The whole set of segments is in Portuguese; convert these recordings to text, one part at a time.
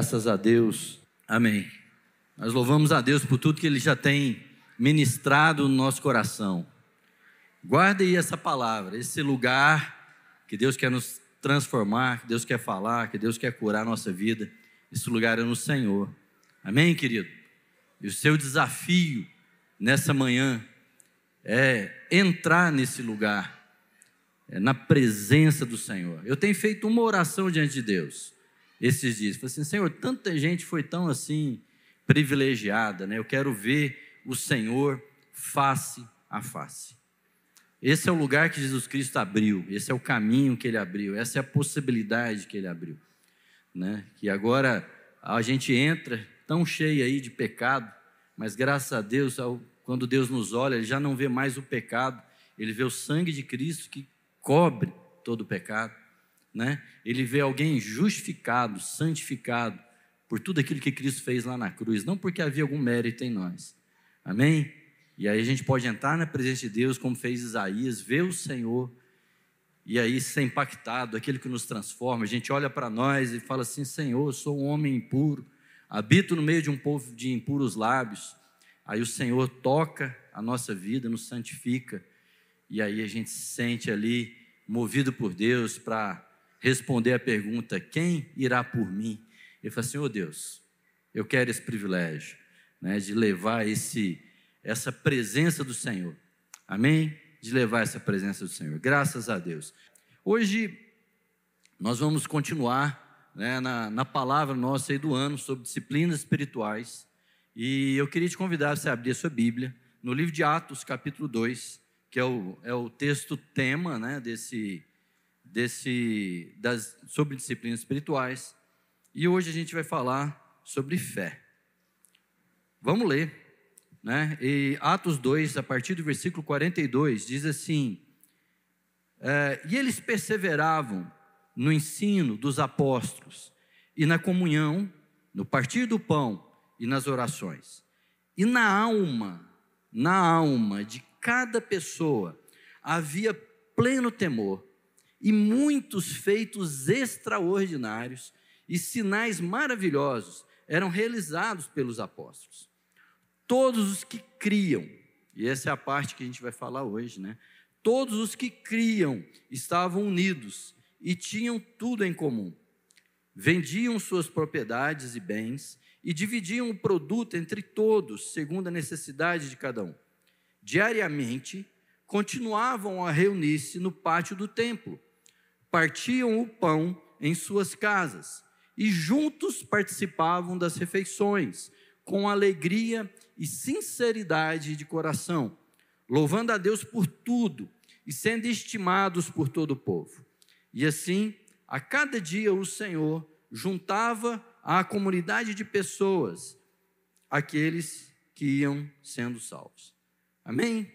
Graças a Deus. Amém. Nós louvamos a Deus por tudo que Ele já tem ministrado no nosso coração. Guarde aí essa palavra, esse lugar que Deus quer nos transformar, que Deus quer falar, que Deus quer curar a nossa vida. Esse lugar é no Senhor. Amém, querido? E o seu desafio nessa manhã é entrar nesse lugar, é na presença do Senhor. Eu tenho feito uma oração diante de Deus esses dias. Falei assim, Senhor, tanta gente foi tão assim privilegiada, né? Eu quero ver o Senhor face a face. Esse é o lugar que Jesus Cristo abriu, esse é o caminho que ele abriu, essa é a possibilidade que ele abriu, né? Que agora a gente entra tão cheio aí de pecado, mas graças a Deus, quando Deus nos olha, ele já não vê mais o pecado, ele vê o sangue de Cristo que cobre todo o pecado, né? Ele vê alguém justificado, santificado por tudo aquilo que Cristo fez lá na cruz, não porque havia algum mérito em nós. Amém? E aí a gente pode entrar na presença de Deus, como fez Isaías, ver o Senhor e aí ser impactado, aquele que nos transforma. A gente olha para nós e fala assim: Senhor, eu sou um homem impuro, habito no meio de um povo de impuros lábios. Aí o Senhor toca a nossa vida, nos santifica, e aí a gente se sente ali movido por Deus para responder a pergunta: quem irá por mim? Ele fala assim: oh Deus, eu quero esse privilégio né, de levar esse essa presença do Senhor. Amém? De levar essa presença do Senhor. Graças a Deus. Hoje nós vamos continuar né, na, na palavra nossa aí do ano sobre disciplinas espirituais. E eu queria te convidar a você abrir a sua Bíblia no livro de Atos, capítulo 2, que é o, é o texto tema né, desse, desse, das, sobre disciplinas espirituais. E hoje a gente vai falar sobre fé. Vamos ler né? E Atos 2, a partir do versículo 42, diz assim: é, E eles perseveravam no ensino dos apóstolos, e na comunhão, no partir do pão e nas orações. E na alma, na alma de cada pessoa havia pleno temor, e muitos feitos extraordinários e sinais maravilhosos eram realizados pelos apóstolos todos os que criam, e essa é a parte que a gente vai falar hoje, né? Todos os que criam estavam unidos e tinham tudo em comum. Vendiam suas propriedades e bens e dividiam o produto entre todos, segundo a necessidade de cada um. Diariamente, continuavam a reunir-se no pátio do templo, partiam o pão em suas casas e juntos participavam das refeições, com alegria e sinceridade de coração, louvando a Deus por tudo e sendo estimados por todo o povo. E assim, a cada dia o Senhor juntava à comunidade de pessoas aqueles que iam sendo salvos. Amém?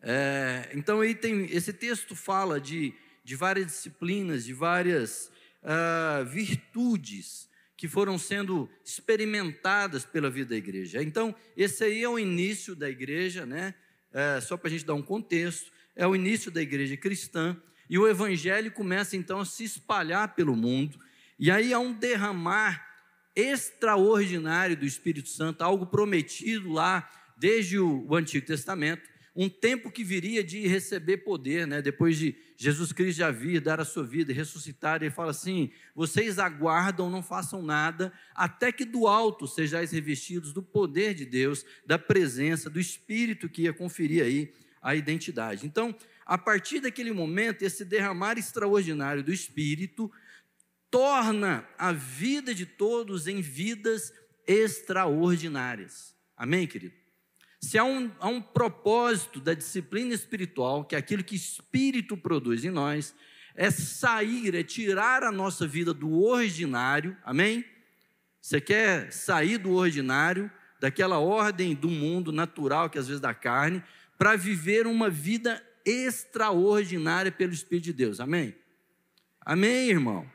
É, então tem esse texto fala de, de várias disciplinas, de várias uh, virtudes que foram sendo experimentadas pela vida da igreja. Então, esse aí é o início da igreja, né? É, só para a gente dar um contexto, é o início da igreja cristã, e o evangelho começa então a se espalhar pelo mundo, e aí há um derramar extraordinário do Espírito Santo, algo prometido lá desde o, o Antigo Testamento, um tempo que viria de receber poder, né? depois de Jesus Cristo já vir, dar a sua vida, ressuscitar, ele fala assim: vocês aguardam, não façam nada, até que do alto sejais revestidos do poder de Deus, da presença, do Espírito que ia conferir aí a identidade. Então, a partir daquele momento, esse derramar extraordinário do Espírito torna a vida de todos em vidas extraordinárias. Amém, querido? Se há um, há um propósito da disciplina espiritual, que é aquilo que espírito produz em nós, é sair, é tirar a nossa vida do ordinário, amém? Você quer sair do ordinário, daquela ordem do mundo natural, que às vezes da carne, para viver uma vida extraordinária pelo Espírito de Deus, amém? Amém, irmão?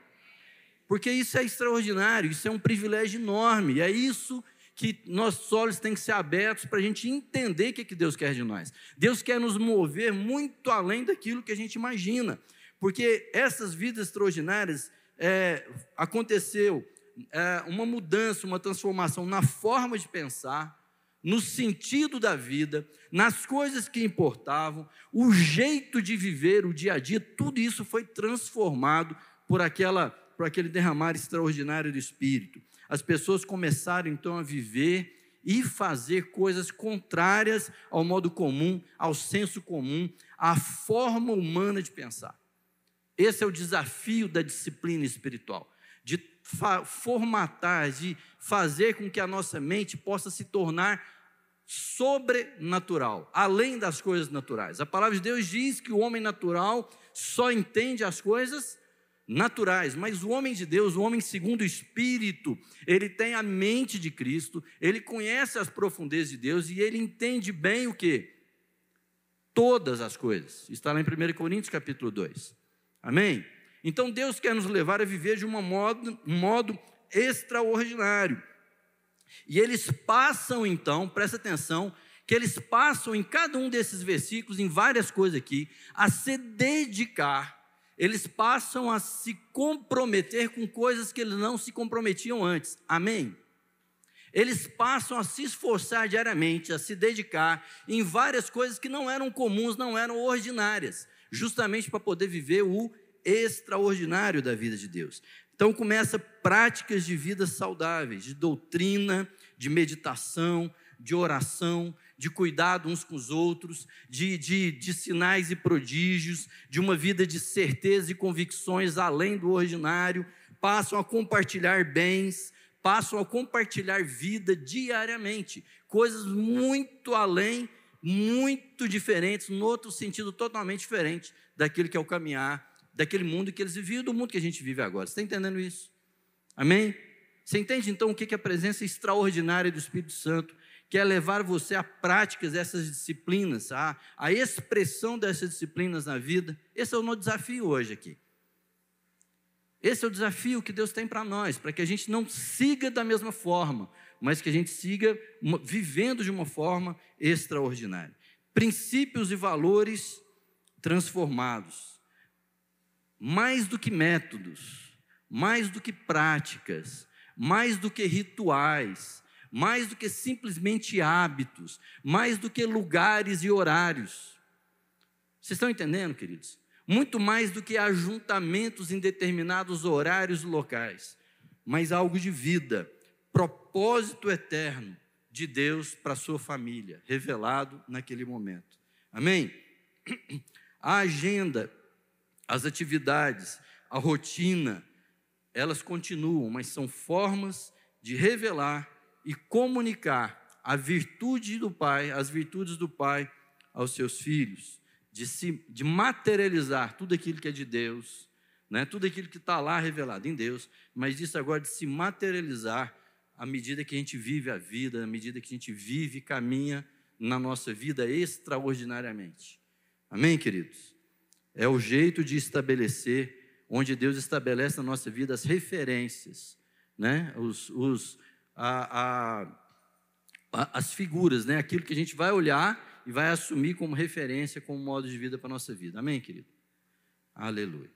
Porque isso é extraordinário, isso é um privilégio enorme, e é isso que nossos olhos têm que ser abertos para a gente entender o que, que Deus quer de nós. Deus quer nos mover muito além daquilo que a gente imagina, porque essas vidas extraordinárias é, aconteceu é, uma mudança, uma transformação na forma de pensar, no sentido da vida, nas coisas que importavam, o jeito de viver, o dia a dia, tudo isso foi transformado por, aquela, por aquele derramar extraordinário do Espírito. As pessoas começaram então a viver e fazer coisas contrárias ao modo comum, ao senso comum, à forma humana de pensar. Esse é o desafio da disciplina espiritual, de formatar, de fazer com que a nossa mente possa se tornar sobrenatural, além das coisas naturais. A palavra de Deus diz que o homem natural só entende as coisas naturais, mas o homem de Deus, o homem segundo o Espírito, ele tem a mente de Cristo, ele conhece as profundezas de Deus e ele entende bem o que? Todas as coisas. Está lá em 1 Coríntios capítulo 2. Amém? Então Deus quer nos levar a viver de modo, um modo extraordinário. E eles passam então, presta atenção, que eles passam em cada um desses versículos, em várias coisas aqui, a se dedicar eles passam a se comprometer com coisas que eles não se comprometiam antes. Amém? Eles passam a se esforçar diariamente, a se dedicar em várias coisas que não eram comuns, não eram ordinárias, justamente para poder viver o extraordinário da vida de Deus. Então começa práticas de vida saudáveis, de doutrina, de meditação, de oração, de cuidado uns com os outros, de, de, de sinais e prodígios, de uma vida de certeza e convicções além do ordinário, passam a compartilhar bens, passam a compartilhar vida diariamente, coisas muito além, muito diferentes, no outro sentido totalmente diferente daquilo que é o caminhar, daquele mundo que eles viviam, do mundo que a gente vive agora. Você está entendendo isso? Amém? Você entende então o que é a presença extraordinária do Espírito Santo quer levar você a práticas dessas disciplinas, a, a expressão dessas disciplinas na vida. Esse é o nosso desafio hoje aqui. Esse é o desafio que Deus tem para nós, para que a gente não siga da mesma forma, mas que a gente siga vivendo de uma forma extraordinária. Princípios e valores transformados. Mais do que métodos, mais do que práticas, mais do que rituais, mais do que simplesmente hábitos, mais do que lugares e horários. Vocês estão entendendo, queridos? Muito mais do que ajuntamentos em determinados horários e locais, mas algo de vida, propósito eterno de Deus para a sua família, revelado naquele momento. Amém? A agenda, as atividades, a rotina, elas continuam, mas são formas de revelar e comunicar a virtude do Pai, as virtudes do Pai aos seus filhos, de, se, de materializar tudo aquilo que é de Deus, né? tudo aquilo que está lá revelado em Deus, mas isso agora de se materializar à medida que a gente vive a vida, à medida que a gente vive e caminha na nossa vida extraordinariamente. Amém, queridos? É o jeito de estabelecer, onde Deus estabelece na nossa vida as referências, né? os, os, a, a, as figuras, né? aquilo que a gente vai olhar e vai assumir como referência, como modo de vida para a nossa vida. Amém, querido? Aleluia.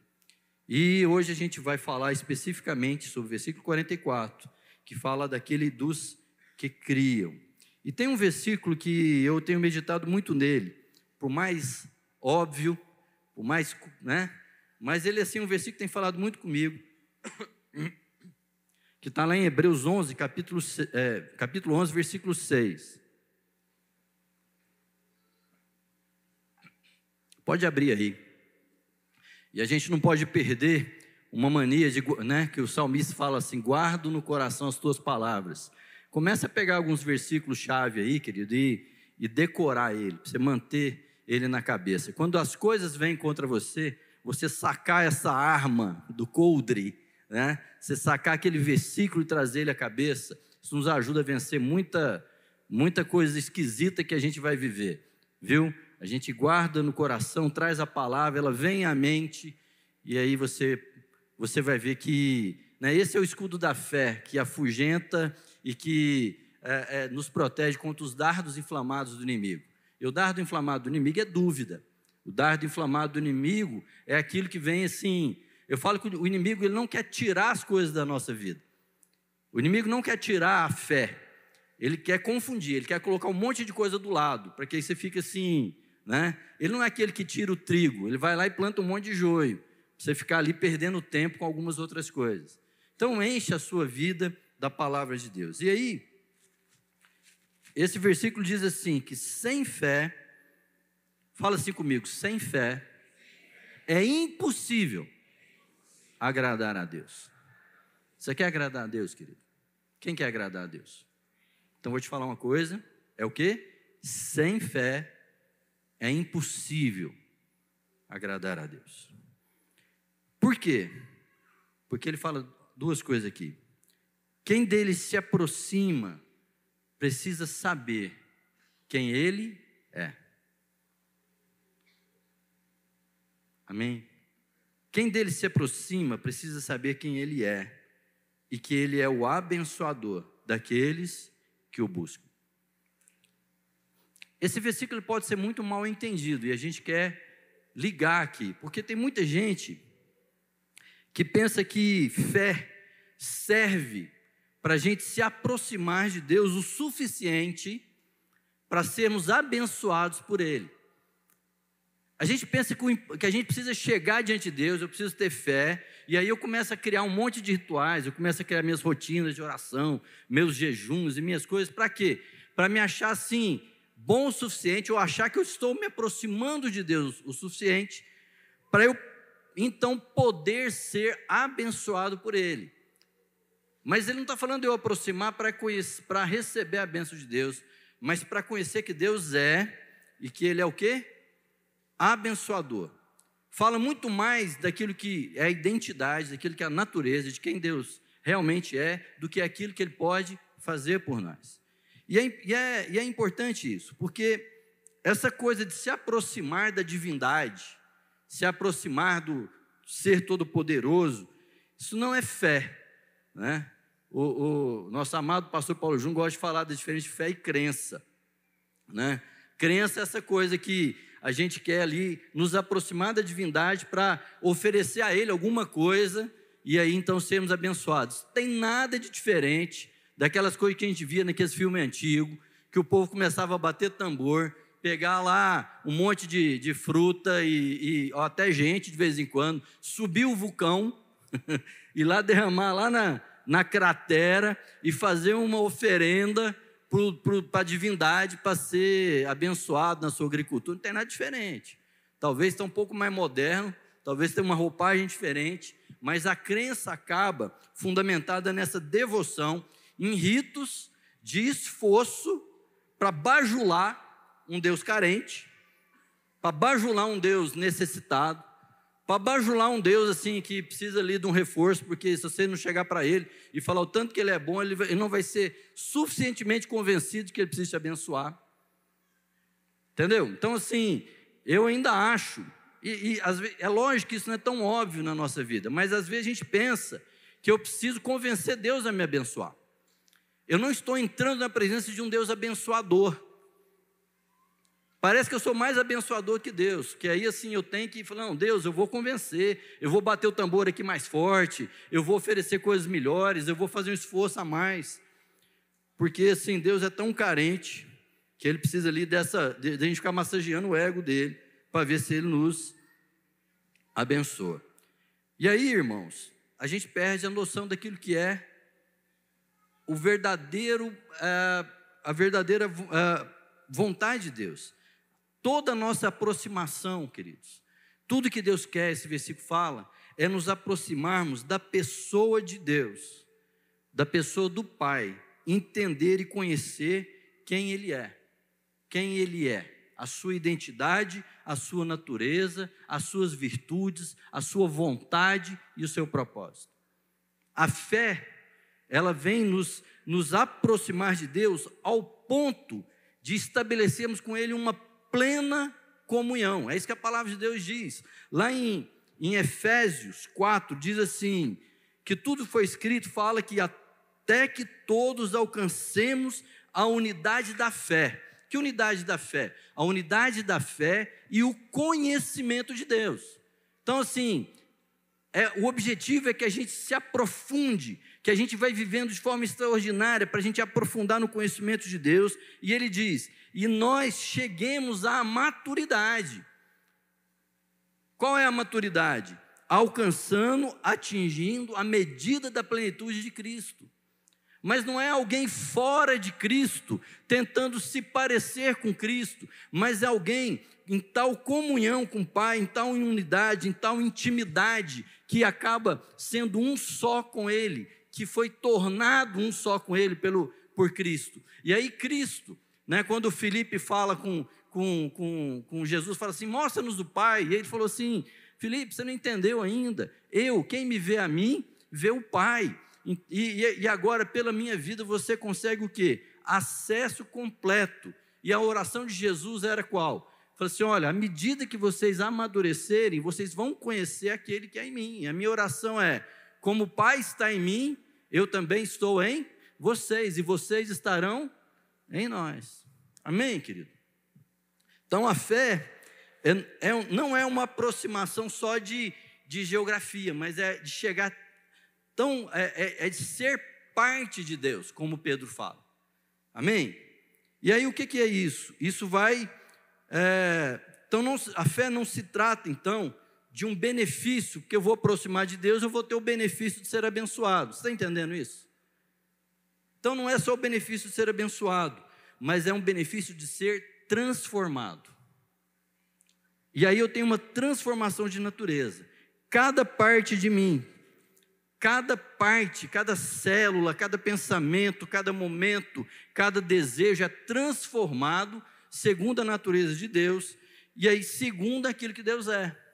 E hoje a gente vai falar especificamente sobre o versículo 44, que fala daquele dos que criam. E tem um versículo que eu tenho meditado muito nele, por mais óbvio, por mais, né? Mas ele é assim um versículo que tem falado muito comigo que está lá em Hebreus 11, capítulo, é, capítulo 11, versículo 6. Pode abrir aí. E a gente não pode perder uma mania de, né, que o salmista fala assim: guardo no coração as tuas palavras. Começa a pegar alguns versículos chave aí, querido, e, e decorar ele, para você manter ele na cabeça. Quando as coisas vêm contra você, você sacar essa arma do coldre né? Você sacar aquele versículo e trazer ele à cabeça, isso nos ajuda a vencer muita, muita coisa esquisita que a gente vai viver, viu? A gente guarda no coração, traz a palavra, ela vem à mente, e aí você, você vai ver que né, esse é o escudo da fé, que afugenta e que é, é, nos protege contra os dardos inflamados do inimigo. E o dardo inflamado do inimigo é dúvida. O dardo inflamado do inimigo é aquilo que vem assim, Eu falo que o inimigo ele não quer tirar as coisas da nossa vida. O inimigo não quer tirar a fé. Ele quer confundir, ele quer colocar um monte de coisa do lado, para que aí você fique assim, né? Ele não é aquele que tira o trigo, ele vai lá e planta um monte de joio, para você ficar ali perdendo tempo com algumas outras coisas. Então enche a sua vida da palavra de Deus. E aí, esse versículo diz assim: que sem fé, fala assim comigo, sem fé é impossível agradar a Deus. Você quer agradar a Deus, querido? Quem quer agradar a Deus? Então vou te falar uma coisa: é o que? Sem fé é impossível agradar a Deus. Por quê? Porque ele fala duas coisas aqui. Quem dele se aproxima precisa saber quem ele é. Amém? Quem dele se aproxima precisa saber quem ele é e que ele é o abençoador daqueles que o buscam. Esse versículo pode ser muito mal entendido e a gente quer ligar aqui, porque tem muita gente que pensa que fé serve para a gente se aproximar de Deus o suficiente para sermos abençoados por Ele. A gente pensa que a gente precisa chegar diante de Deus, eu preciso ter fé, e aí eu começo a criar um monte de rituais, eu começo a criar minhas rotinas de oração, meus jejuns e minhas coisas, para quê? Para me achar assim, bom o suficiente, ou achar que eu estou me aproximando de Deus o suficiente, para eu então poder ser abençoado por Ele. Mas ele não está falando de eu aproximar para receber a bênção de Deus, mas para conhecer que Deus é e que Ele é o quê? Abençoador. Fala muito mais daquilo que é a identidade, daquilo que é a natureza, de quem Deus realmente é, do que aquilo que Ele pode fazer por nós. E é, e é, e é importante isso, porque essa coisa de se aproximar da divindade, se aproximar do ser todo-poderoso, isso não é fé, né? O, o, nosso amado pastor Paulo Jung gosta de falar da diferença de fé e crença. Né? Crença é essa coisa que a gente quer ali nos aproximar da divindade para oferecer a Ele alguma coisa e aí então sermos abençoados. Tem nada de diferente daquelas coisas que a gente via naqueles filmes antigos, que o povo começava a bater tambor, pegar lá um monte de, de fruta e, e até gente de vez em quando, subir o vulcão e lá derramar lá na, na cratera e fazer uma oferenda para a divindade para ser abençoado na sua agricultura. Não tem nada diferente. Talvez está um pouco mais moderno, talvez tenha uma roupagem diferente, mas a crença acaba fundamentada nessa devoção em ritos de esforço para bajular um Deus carente, para bajular um Deus necessitado, para bajular um Deus assim que precisa ali de um reforço, porque se você não chegar para ele e falar o tanto que ele é bom, ele, vai, ele não vai ser suficientemente convencido que ele precisa te abençoar. Entendeu? Então, assim, eu ainda acho, e, e vezes, é lógico que isso não é tão óbvio na nossa vida, mas às vezes a gente pensa que eu preciso convencer Deus a me abençoar. Eu não estou entrando na presença de um Deus abençoador. Parece que eu sou mais abençoador que Deus, que aí assim eu tenho que falar, não, Deus, eu vou convencer, eu vou bater o tambor aqui mais forte, eu vou oferecer coisas melhores, eu vou fazer um esforço a mais. Porque assim, Deus é tão carente que ele precisa ali dessa, de, de a gente ficar massageando o ego dele, para ver se ele nos abençoa. E aí, irmãos, a gente perde a noção daquilo que é o verdadeiro, é, a verdadeira é, vontade de Deus toda a nossa aproximação, queridos, tudo que Deus quer, esse versículo fala, é nos aproximarmos da pessoa de Deus, da pessoa do Pai, entender e conhecer quem Ele é, quem Ele é, a sua identidade, a sua natureza, as suas virtudes, a sua vontade e o seu propósito. A fé, ela vem nos, nos aproximar de Deus ao ponto de estabelecermos com Ele uma plena comunhão. É isso que a palavra de Deus diz. Lá em, em Efésios 4, diz assim: que tudo foi escrito, fala que até que todos alcancemos a unidade da fé. Que unidade da fé? A unidade da fé e o conhecimento de Deus. Então, assim, é, o objetivo é que a gente se aprofunde, que a gente vai vivendo de forma extraordinária para a gente aprofundar no conhecimento de Deus. E ele diz: e nós cheguemos à maturidade. Qual é a maturidade? Alcançando, atingindo a medida da plenitude de Cristo. Mas não é alguém fora de Cristo, tentando se parecer com Cristo, mas é alguém em tal comunhão com o Pai, em tal unidade, em tal intimidade, que acaba sendo um só com Ele, que foi tornado um só com Ele pelo, por Cristo. E aí, Cristo, né, quando Felipe fala com, com, com, com Jesus, fala assim: mostra-nos o Pai, e ele falou assim: Felipe, você não entendeu ainda. Eu, quem me vê a mim, vê o Pai. E, e, e agora, pela minha vida, você consegue o quê? Acesso completo. E a oração de Jesus era qual? Falou assim: olha, à medida que vocês amadurecerem, vocês vão conhecer aquele que é em mim. A minha oração é: como o Pai está em mim, eu também estou em vocês, e vocês estarão em nós. Amém, querido? Então a fé é, é, não é uma aproximação só de, de geografia, mas é de chegar tão. É, é, é de ser parte de Deus, como Pedro fala. Amém? E aí o que, que é isso? Isso vai é, então, não, a fé não se trata, então, de um benefício, que eu vou aproximar de Deus, eu vou ter o benefício de ser abençoado. Você está entendendo isso? Então, não é só o benefício de ser abençoado, mas é um benefício de ser transformado. E aí eu tenho uma transformação de natureza. Cada parte de mim, cada parte, cada célula, cada pensamento, cada momento, cada desejo é transformado segundo a natureza de Deus, e aí segundo aquilo que Deus é.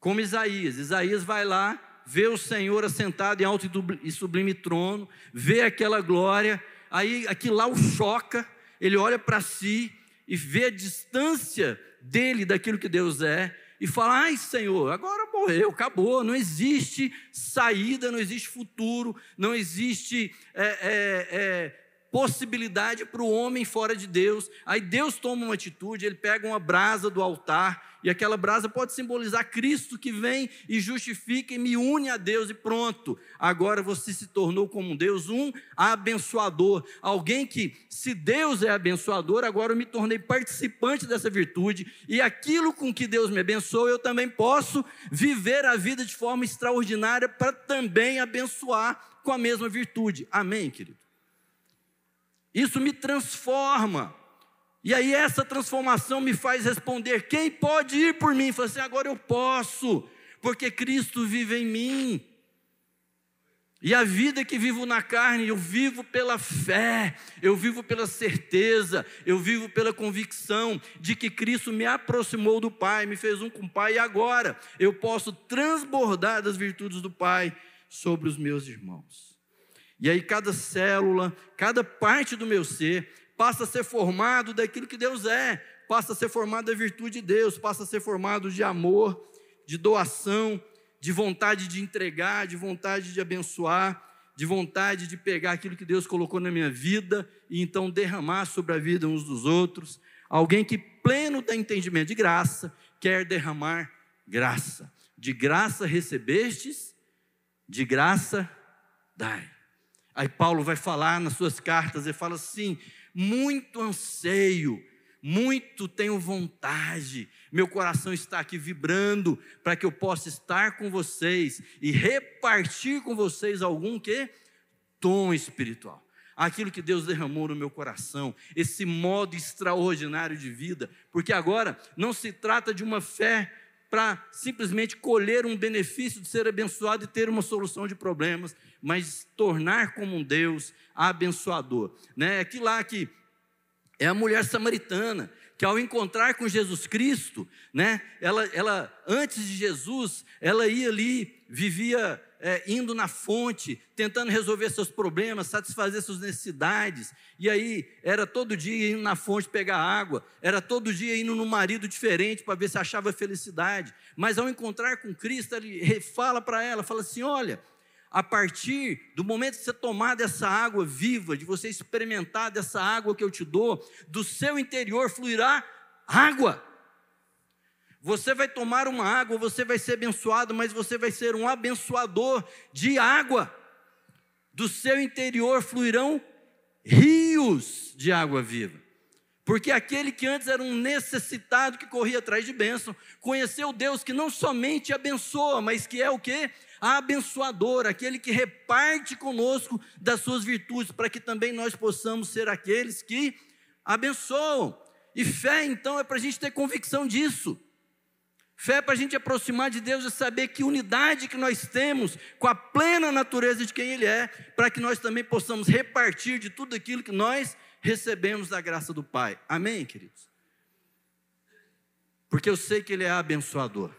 Como Isaías, Isaías vai lá, vê o Senhor assentado em alto e sublime trono, vê aquela glória, aí aquilo lá o choca, ele olha para si e vê a distância dele daquilo que Deus é, e fala: Ai, Senhor, agora morreu, acabou, não existe saída, não existe futuro, não existe é, é, é, possibilidade para o homem fora de Deus. Aí Deus toma uma atitude, ele pega uma brasa do altar, e aquela brasa pode simbolizar Cristo que vem e justifica e me une a Deus, e pronto. Agora você se tornou como Deus, um abençoador. Alguém que, se Deus é abençoador, agora eu me tornei participante dessa virtude, e aquilo com que Deus me abençoou, eu também posso viver a vida de forma extraordinária para também abençoar com a mesma virtude. Amém, querido? Isso me transforma. E aí essa transformação me faz responder: quem pode ir por mim? Falei assim, agora eu posso, porque Cristo vive em mim. E a vida que vivo na carne, eu vivo pela fé, eu vivo pela certeza, eu vivo pela convicção de que Cristo me aproximou do Pai, me fez um com o Pai, e agora eu posso transbordar das virtudes do Pai sobre os meus irmãos. E aí cada célula, cada parte do meu ser passa a ser formado daquilo que Deus é, passa a ser formado da virtude de Deus, passa a ser formado de amor, de doação, de vontade de entregar, de vontade de abençoar, de vontade de pegar aquilo que Deus colocou na minha vida e então derramar sobre a vida uns dos outros. Alguém que, pleno da entendimento de graça, quer derramar graça. De graça recebestes, de graça dai. Aí Paulo vai falar nas suas cartas, ele fala assim: muito anseio, muito tenho vontade, meu coração está aqui vibrando para que eu possa estar com vocês e repartir com vocês algum que tom espiritual. Aquilo que Deus derramou no meu coração, esse modo extraordinário de vida, porque agora não se trata de uma fé para simplesmente colher um benefício de ser abençoado e ter uma solução de problemas, mas tornar como um Deus abençoador. Né? Aqui lá que é a mulher samaritana, que ao encontrar com Jesus Cristo, né, ela, ela antes de Jesus, ela ia ali, vivia é, indo na fonte, tentando resolver seus problemas, satisfazer suas necessidades. E aí era todo dia indo na fonte pegar água, era todo dia indo num marido diferente para ver se achava felicidade. Mas ao encontrar com Cristo, ele fala para ela, fala assim: olha, a partir do momento que você tomar dessa água viva, de você experimentar dessa água que eu te dou, do seu interior fluirá água. Você vai tomar uma água, você vai ser abençoado, mas você vai ser um abençoador de água. Do seu interior fluirão rios de água viva. Porque aquele que antes era um necessitado que corria atrás de bênção, conheceu Deus que não somente abençoa, mas que é o que? Abençoador, aquele que reparte conosco das suas virtudes, para que também nós possamos ser aqueles que abençoam. E fé, então, é para a gente ter convicção disso. Fé é para a gente aproximar de Deus e saber que unidade que nós temos com a plena natureza de quem Ele é, para que nós também possamos repartir de tudo aquilo que nós recebemos da graça do Pai. Amém, queridos? Porque eu sei que Ele é abençoador.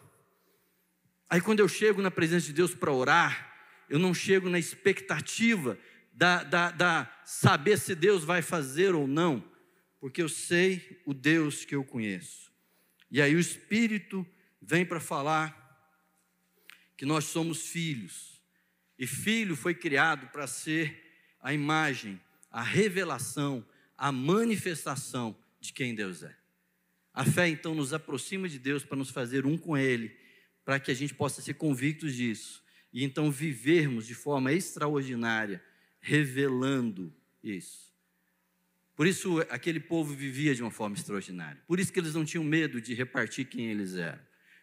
Aí quando eu chego na presença de Deus para orar, eu não chego na expectativa da, da, da saber se Deus vai fazer ou não, porque eu sei o Deus que eu conheço. E aí o Espírito vem para falar que nós somos filhos, e filho foi criado para ser a imagem a revelação, a manifestação de quem Deus é. A fé então nos aproxima de Deus para nos fazer um com Ele, para que a gente possa ser convictos disso e então vivermos de forma extraordinária, revelando isso. Por isso aquele povo vivia de uma forma extraordinária. Por isso que eles não tinham medo de repartir quem eles eram.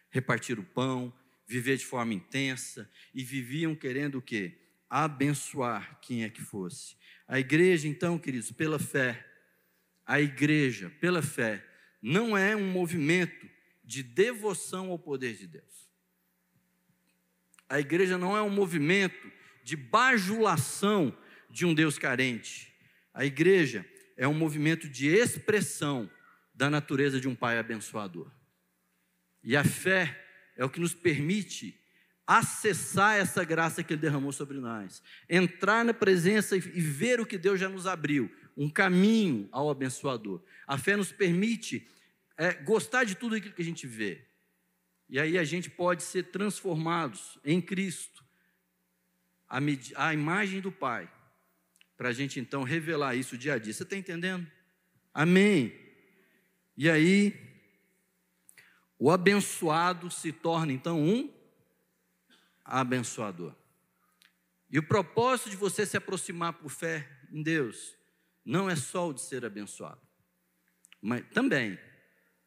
Repartir o pão, viver de forma intensa e viviam querendo o quê? Abençoar quem é que fosse. A igreja, então, queridos, pela fé, a igreja, pela fé, não é um movimento de devoção ao poder de Deus. A igreja não é um movimento de bajulação de um Deus carente. A igreja é um movimento de expressão da natureza de um Pai abençoador. E a fé é o que nos permite acessar essa graça que Ele derramou sobre nós, entrar na presença e ver o que Deus já nos abriu, um caminho ao abençoador. A fé nos permite é, gostar de tudo aquilo que a gente vê, e aí a gente pode ser transformados em Cristo, a, a imagem do Pai, para a gente então revelar isso dia a dia. Você está entendendo? Amém. E aí, o abençoado se torna então um abençoador. E o propósito de você se aproximar por fé em Deus não é só o de ser abençoado, mas também,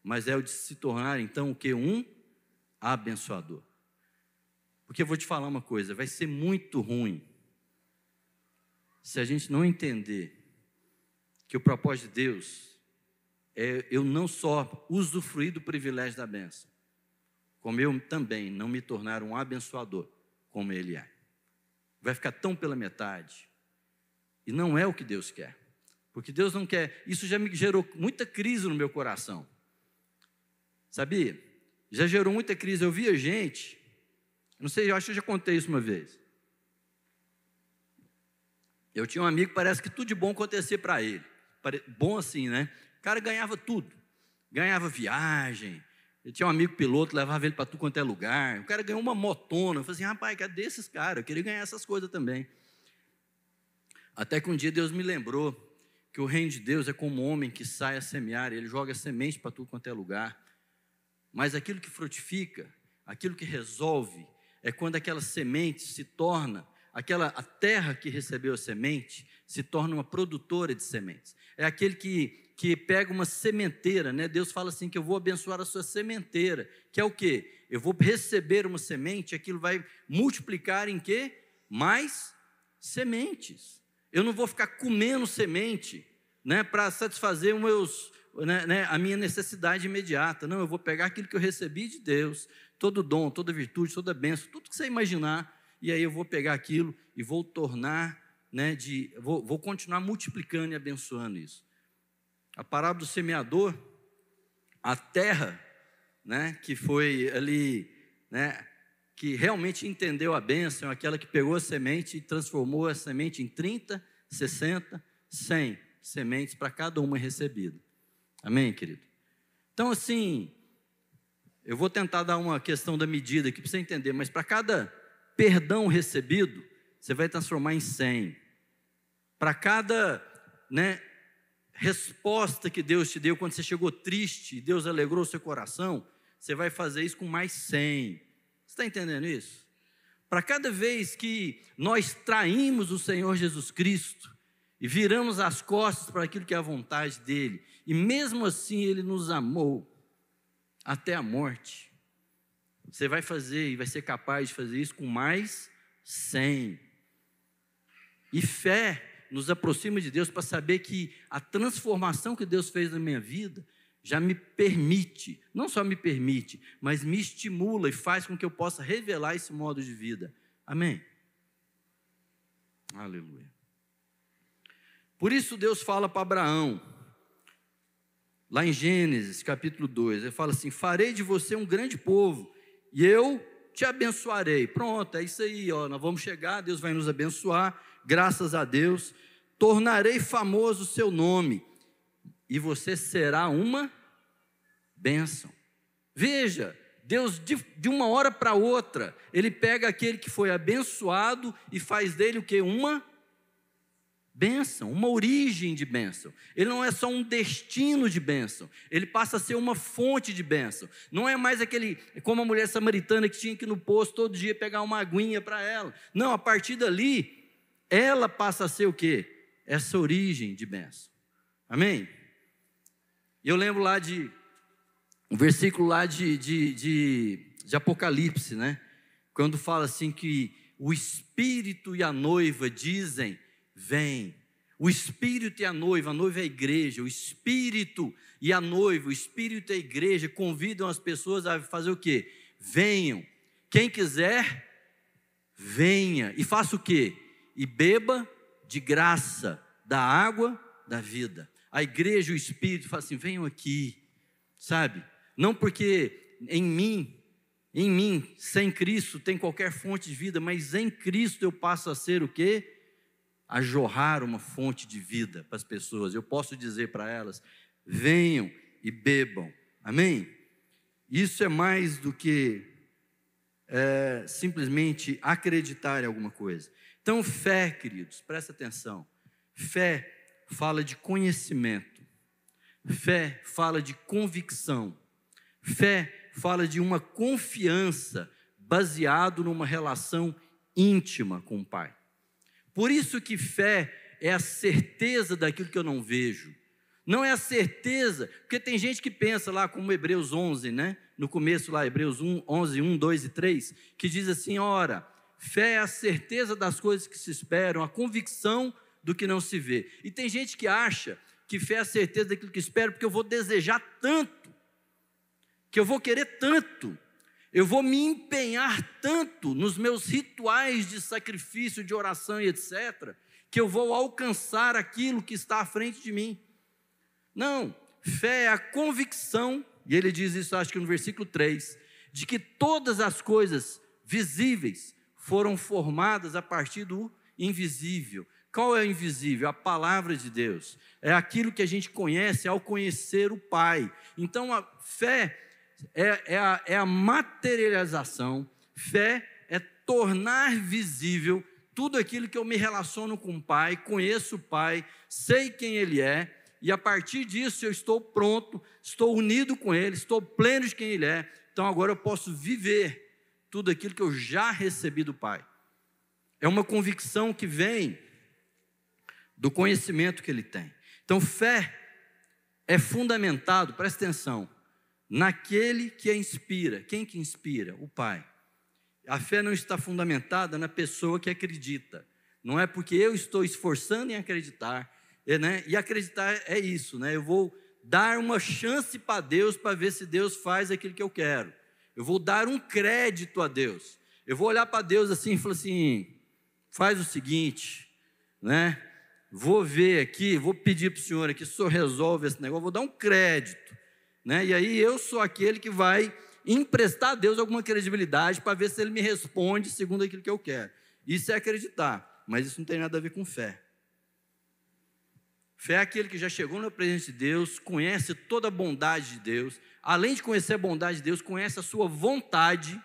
mas é o de se tornar então o que um abençoador. Porque eu vou te falar uma coisa, vai ser muito ruim se a gente não entender que o propósito de Deus é eu não só usufruir do privilégio da benção, como eu também não me tornar um abençoador como ele é. Vai ficar tão pela metade. E não é o que Deus quer. Porque Deus não quer. Isso já me gerou muita crise no meu coração. Sabia? Já gerou muita crise. Eu via gente, não sei, eu acho que eu já contei isso uma vez. Eu tinha um amigo, parece que tudo de bom acontecia para ele. Bom assim, né? O cara ganhava tudo. Ganhava viagem, ele tinha um amigo piloto, levava ele para tudo quanto é lugar. O cara ganhou uma motona. Eu falei assim, rapaz, cadê esses caras? Eu queria ganhar essas coisas também. Até que um dia Deus me lembrou que o reino de Deus é como um homem que sai a semear, ele joga semente para tudo quanto é lugar. Mas aquilo que frutifica, aquilo que resolve, é quando aquela semente se torna, aquela a terra que recebeu a semente, se torna uma produtora de sementes. É aquele que que pega uma sementeira, né? Deus fala assim que eu vou abençoar a sua sementeira, que é o quê? Eu vou receber uma semente, aquilo vai multiplicar em quê? Mais sementes. Eu não vou ficar comendo semente, né, para satisfazer meus, né, né, a minha necessidade imediata. Não, eu vou pegar aquilo que eu recebi de Deus, todo dom, toda virtude, toda bênção, tudo que você imaginar, e aí eu vou pegar aquilo e vou tornar, né, de, vou, vou continuar multiplicando e abençoando isso a parábola do semeador, a terra, né, que foi ali, né, que realmente entendeu a bênção, aquela que pegou a semente e transformou a semente em 30, 60, 100 sementes para cada uma recebida. Amém, querido? Então, assim, eu vou tentar dar uma questão da medida aqui para você entender, mas para cada perdão recebido, você vai transformar em 100. Para cada né, resposta que Deus te deu quando você chegou triste e Deus alegrou seu coração, você vai fazer isso com mais 100. Você está entendendo isso? Para cada vez que nós traímos o Senhor Jesus Cristo e viramos as costas para aquilo que é a vontade dele, e mesmo assim ele nos amou até a morte, você vai fazer e vai ser capaz de fazer isso com mais 100. E fé nos aproxima de Deus para saber que a transformação que Deus fez na minha vida já me permite, não só me permite, mas me estimula e faz com que eu possa revelar esse modo de vida. Amém? Aleluia. Por isso Deus fala para Abraão, lá em Gênesis capítulo 2, ele fala assim: Farei de você um grande povo, e eu te abençoarei. Pronto, é isso aí, ó. Nós vamos chegar, Deus vai nos abençoar, graças a Deus. Tornarei famoso o seu nome, e você será uma bênção. Veja, Deus, de, de uma hora para outra, Ele pega aquele que foi abençoado e faz dele o que? Uma bênção, uma origem de bênção. Ele não é só um destino de bênção, ele passa a ser uma fonte de bênção. Não é mais aquele, como a mulher samaritana que tinha que ir no posto todo dia pegar uma aguinha para ela. Não, a partir dali, ela passa a ser o quê? Essa origem de bênção. Amém? Eu lembro lá de um versículo lá de, de, de, de Apocalipse, né? Quando fala assim que o Espírito e a noiva dizem vem. O Espírito e a noiva, a noiva é a igreja, o Espírito e a noiva, o Espírito e a igreja convidam as pessoas a fazer o quê? Venham. Quem quiser, venha. E faça o quê? E beba de graça da água da vida. A igreja, o Espírito, fala assim: venham aqui, sabe? Não porque em mim, em mim, sem Cristo, tem qualquer fonte de vida, mas em Cristo eu passo a ser o quê? A jorrar uma fonte de vida para as pessoas. Eu posso dizer para elas: venham e bebam. Amém? Isso é mais do que é, simplesmente acreditar em alguma coisa. Então, fé, queridos, presta atenção. Fé fala de conhecimento. Fé fala de convicção. Fé fala de uma confiança baseado numa relação íntima com o Pai. Por isso que fé é a certeza daquilo que eu não vejo. Não é a certeza, porque tem gente que pensa lá como Hebreus 11, né? No começo lá, Hebreus 1, 11, 1, 2 e 3, que diz assim: ora, fé é a certeza das coisas que se esperam, a convicção do que não se vê. E tem gente que acha que fé é a certeza daquilo que espero, porque eu vou desejar tanto, que eu vou querer tanto, eu vou me empenhar tanto nos meus rituais de sacrifício, de oração e etc., que eu vou alcançar aquilo que está à frente de mim. Não, fé é a convicção, e ele diz isso, acho que no versículo 3, de que todas as coisas visíveis foram formadas a partir do invisível. Qual é o invisível? A palavra de Deus. É aquilo que a gente conhece ao conhecer o Pai. Então a fé é, é, a, é a materialização, fé é tornar visível tudo aquilo que eu me relaciono com o Pai, conheço o Pai, sei quem Ele é, e a partir disso eu estou pronto, estou unido com Ele, estou pleno de quem Ele é, então agora eu posso viver tudo aquilo que eu já recebi do Pai. É uma convicção que vem do conhecimento que Ele tem. Então, fé é fundamentado, presta atenção, naquele que a inspira. Quem que inspira? O Pai. A fé não está fundamentada na pessoa que acredita. Não é porque eu estou esforçando em acreditar, é, né? E acreditar é isso, né? Eu vou dar uma chance para Deus para ver se Deus faz aquilo que eu quero. Eu vou dar um crédito a Deus. Eu vou olhar para Deus assim e falar assim: faz o seguinte, né? Vou ver aqui, vou pedir para o Senhor aqui, o Senhor resolve esse negócio, vou dar um crédito. Né? E aí eu sou aquele que vai emprestar a Deus alguma credibilidade para ver se ele me responde segundo aquilo que eu quero. Isso é acreditar, mas isso não tem nada a ver com fé. Fé é aquele que já chegou na presença de Deus, conhece toda a bondade de Deus, além de conhecer a bondade de Deus, conhece a sua vontade.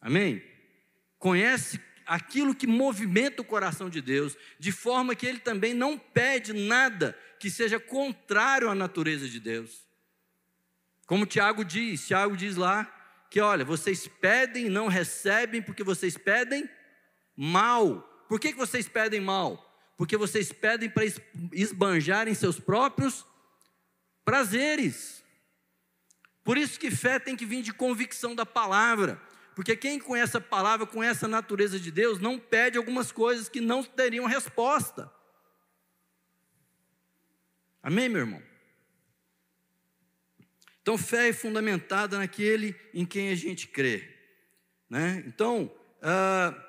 Amém? Conhece aquilo que movimenta o coração de Deus, de forma que ele também não pede nada que seja contrário à natureza de Deus. Como Tiago diz, Tiago diz lá que olha, vocês pedem e não recebem porque vocês pedem mal. Por que, que vocês pedem mal? Porque vocês pedem para esbanjarem seus próprios prazeres. Por isso que fé tem que vir de convicção da palavra. Porque quem conhece a palavra, conhece a natureza de Deus, não pede algumas coisas que não teriam resposta. Amém, meu irmão? Então, fé é fundamentada naquele em quem a gente crê. Né? Então, uh,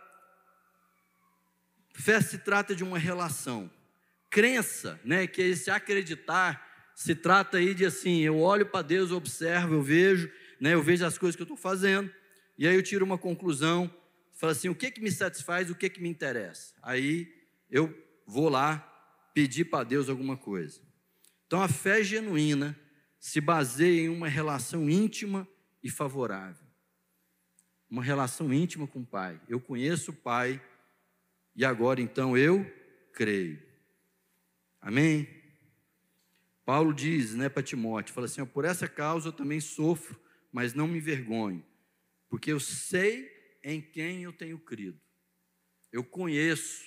fé se trata de uma relação. Crença, né, que é esse acreditar, se trata aí de assim: eu olho para Deus, eu observo, eu vejo, né, eu vejo as coisas que eu estou fazendo, e aí eu tiro uma conclusão, falo assim: o que, que me satisfaz, o que, que me interessa? Aí eu vou lá pedir para Deus alguma coisa. Então a fé genuína se baseia em uma relação íntima e favorável. Uma relação íntima com o Pai. Eu conheço o Pai e agora então eu creio. Amém? Paulo diz né, para Timóteo: fala assim, por essa causa eu também sofro, mas não me envergonho, porque eu sei em quem eu tenho crido. Eu conheço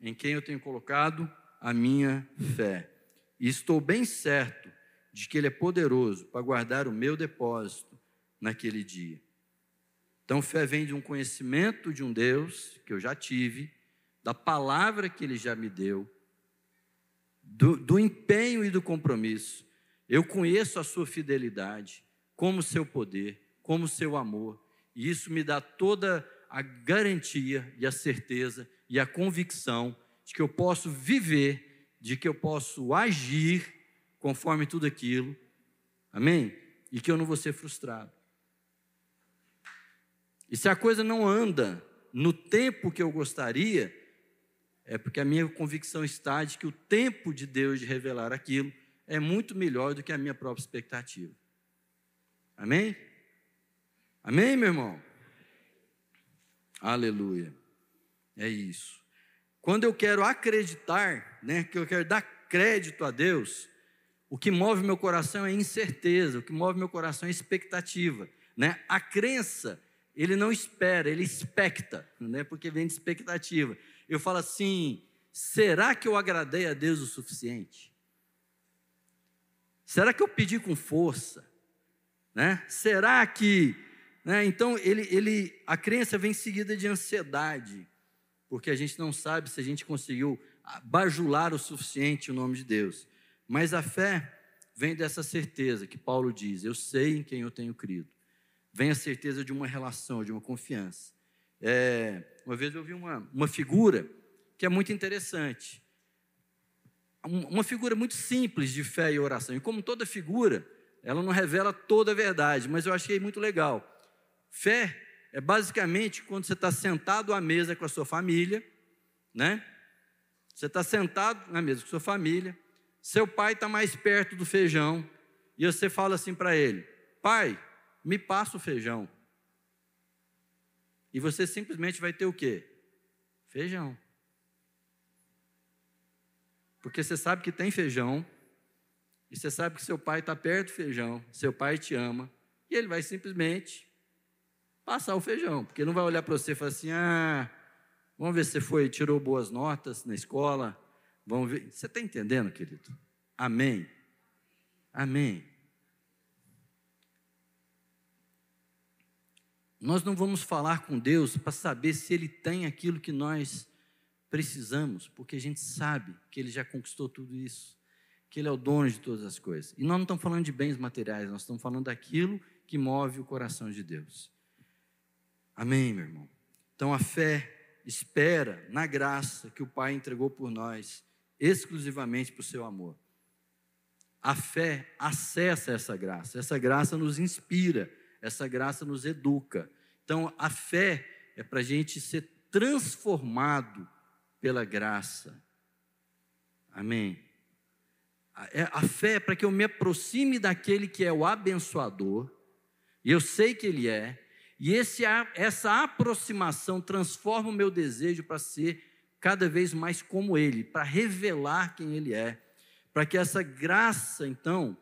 em quem eu tenho colocado a minha fé. E estou bem certo de que Ele é poderoso para guardar o meu depósito naquele dia. Então, fé vem de um conhecimento de um Deus que eu já tive, da palavra que Ele já me deu, do, do empenho e do compromisso. Eu conheço a Sua fidelidade, como seu poder, como seu amor, e isso me dá toda a garantia e a certeza e a convicção de que eu posso viver de que eu posso agir conforme tudo aquilo, amém? E que eu não vou ser frustrado. E se a coisa não anda no tempo que eu gostaria, é porque a minha convicção está de que o tempo de Deus de revelar aquilo é muito melhor do que a minha própria expectativa. Amém? Amém, meu irmão? Aleluia. É isso. Quando eu quero acreditar, né, que eu quero dar crédito a Deus, o que move meu coração é incerteza, o que move meu coração é expectativa, né? A crença, ele não espera, ele expecta, né? Porque vem de expectativa. Eu falo assim: será que eu agradei a Deus o suficiente? Será que eu pedi com força? Né? Será que, né? Então ele, ele, a crença vem seguida de ansiedade, porque a gente não sabe se a gente conseguiu bajular o suficiente o nome de Deus. Mas a fé vem dessa certeza que Paulo diz: Eu sei em quem eu tenho crido. Vem a certeza de uma relação, de uma confiança. É, uma vez eu vi uma, uma figura que é muito interessante. Uma figura muito simples de fé e oração. E como toda figura, ela não revela toda a verdade, mas eu achei muito legal. Fé é basicamente quando você está sentado à mesa com a sua família, né? Você está sentado na mesa com a sua família, seu pai está mais perto do feijão, e você fala assim para ele: Pai, me passa o feijão. E você simplesmente vai ter o quê? Feijão. Porque você sabe que tem feijão, e você sabe que seu pai está perto do feijão, seu pai te ama, e ele vai simplesmente passar o feijão, porque não vai olhar para você e falar assim: ah, vamos ver se você foi, tirou boas notas na escola, vamos ver. Você está entendendo, querido? Amém. Amém. Nós não vamos falar com Deus para saber se Ele tem aquilo que nós precisamos, porque a gente sabe que Ele já conquistou tudo isso, que Ele é o dono de todas as coisas. E nós não estamos falando de bens materiais, nós estamos falando daquilo que move o coração de Deus. Amém, meu irmão? Então a fé espera na graça que o Pai entregou por nós, exclusivamente por seu amor. A fé acessa essa graça, essa graça nos inspira, essa graça nos educa. Então a fé é para a gente ser transformado pela graça. Amém? A é, fé é para que eu me aproxime daquele que é o abençoador, e eu sei que Ele é, e esse, essa aproximação transforma o meu desejo para ser cada vez mais como Ele, para revelar quem Ele é, para que essa graça, então,